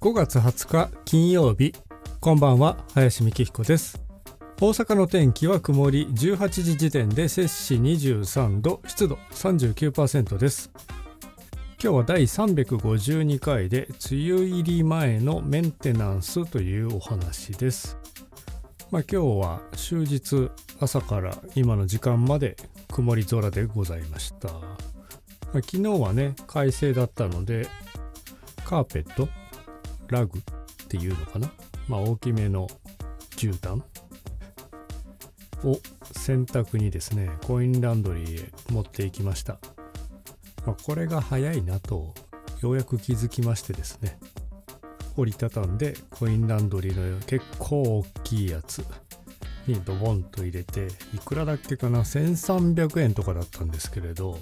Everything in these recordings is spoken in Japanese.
5月20日金曜日。こんばんは林美希彦です。大阪の天気は曇り18時時点で摂氏23度湿度39%です。今日は第352回で梅雨入り前のメンテナンスというお話です。まあ今日は終日朝から今の時間まで曇り空でございました、まあ、昨日はね快晴だったのでカーペットラグっていうのかな？まあ大きめの絨毯を洗濯にですねコインランドリーへ持っていきました、まあ、これが早いなとようやく気づきましてですね折りたたんでコインランドリーの結構大きいやつにドボンと入れていくらだっけかな？1300円とかだったんですけれど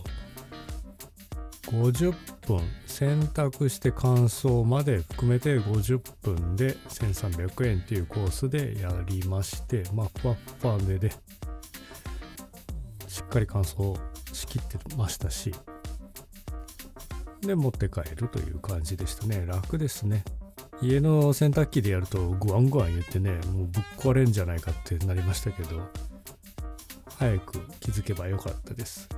50分洗濯して乾燥まで含めて50分で1300円っていうコースでやりましてまあふわふわででしっかり乾燥しきってましたしで持って帰るという感じでしたね。楽ですね。家の洗濯機でやるとグワングワン言ってねもうぶっ壊れんじゃないかってなりましたけど早く気づけばよかったです。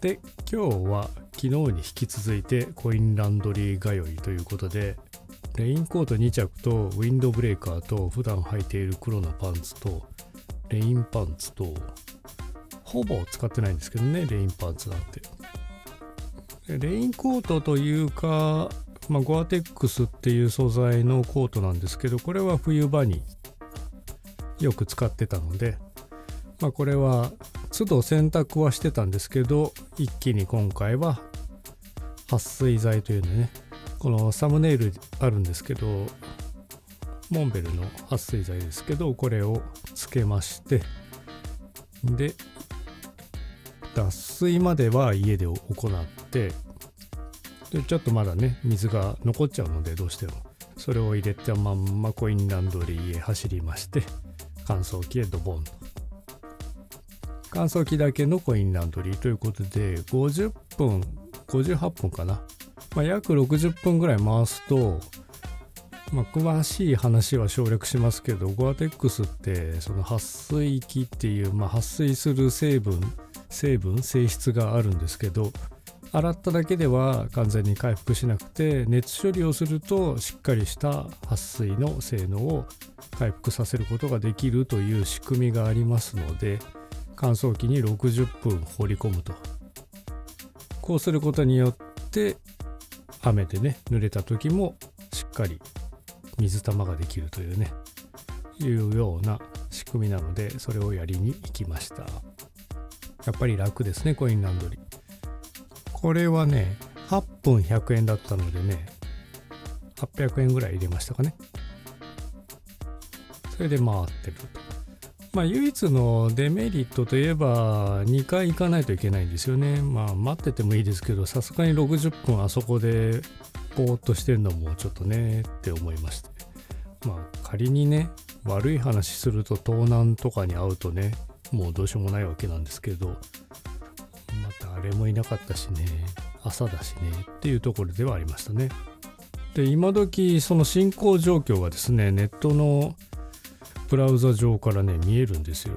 で今日は昨日に引き続いてコインランドリー通いということでレインコート2着とウィンドブレーカーと普段履いている黒のパンツとレインパンツとほぼ使ってないんですけどねレインパンツなんて。レインコートというか、まあ、ゴアテックスっていう素材のコートなんですけどこれは冬場によく使ってたのでまあこれは都度洗濯はしてたんですけど一気に今回は撥水剤というのねこのサムネイルあるんですけどモンベルの撥水剤ですけどこれをつけましてで脱水までは家で行ってでちょっとまだね水が残っちゃうのでどうしても。それを入れたまんまコインランドリーへ走りまして乾燥機へドボンと。乾燥機だけのコインランドリーということで50分58分かな、まあ、約60分ぐらい回すと、まあ、詳しい話は省略しますけどゴアテックスってその撥水器っていう、まあ、撥水する成分成分性質があるんですけど洗っただけでは完全に回復しなくて熱処理をするとしっかりした撥水の性能を回復させることができるという仕組みがありますので乾燥機に60分放り込むと。こうすることによって雨でね濡れた時もしっかり水玉ができるというねいうような仕組みなのでそれをやりに行きました。やっぱり楽ですねコインランドリー。これはね8分100円だったのでね800円ぐらい入れましたかね。それで回ってると。まあ、唯一のデメリットといえば2回行かないといけないんですよね。まあ待っててもいいですけどさすがに60分あそこでぼーっとしてるのもちょっとねって思いまして。まあ仮にね悪い話すると盗難とかに会うとねもうどうしようもないわけなんですけどまた誰もいなかったしね朝だしねっていうところではありましたね。で今時その進行状況がですねネットのブラウザ上からね見えるんですよ。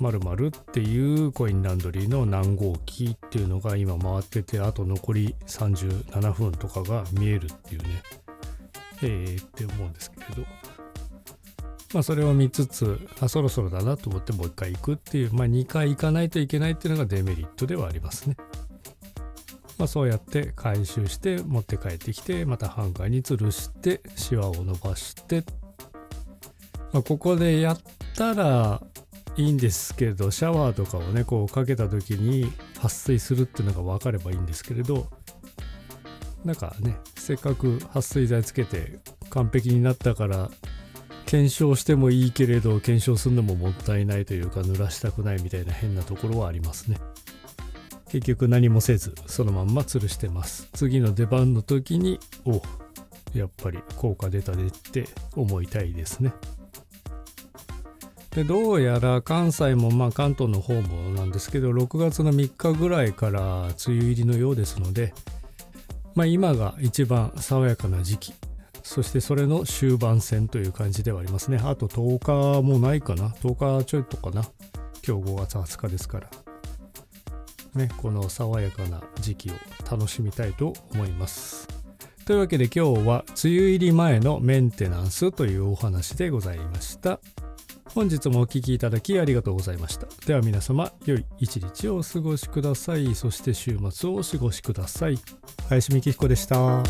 〇〇っていうコインランドリーの何号機っていうのが今回っててあと残り37分とかが見えるっていうねえーって思うんですけれどまあそれを見つつあそろそろだなと思ってもう一回行くっていうまあ2回行かないといけないっていうのがデメリットではありますね。まあ、そうやって回収して持って帰ってきてまたハンガーに吊るしてシワを伸ばしてまあ、ここでやったらいいんですけどシャワーとかをねこうかけた時に撥水するっていうのが分かればいいんですけれどなんかねせっかく撥水剤つけて完璧になったから検証してもいいけれど検証するのももったいないというか濡らしたくないみたいな変なところはありますね。結局何もせずそのまんま吊るしてます。次の出番の時におやっぱり効果出たねって思いたいですね。でどうやら関西もまあ関東の方もなんですけど6月の3日ぐらいから梅雨入りのようですので、まあ、今が一番爽やかな時期。そしてそれの終盤戦という感じではありますね。あと10日もないかな。10日ちょいとかな。今日5月20日ですから。ねこの爽やかな時期を楽しみたいと思います。というわけで今日は梅雨入り前のメンテナンスというお話でございました。本日もお聴きいただきありがとうございました。では皆様良い一日をお過ごしください。そして週末をお過ごしください。林美希彦でした。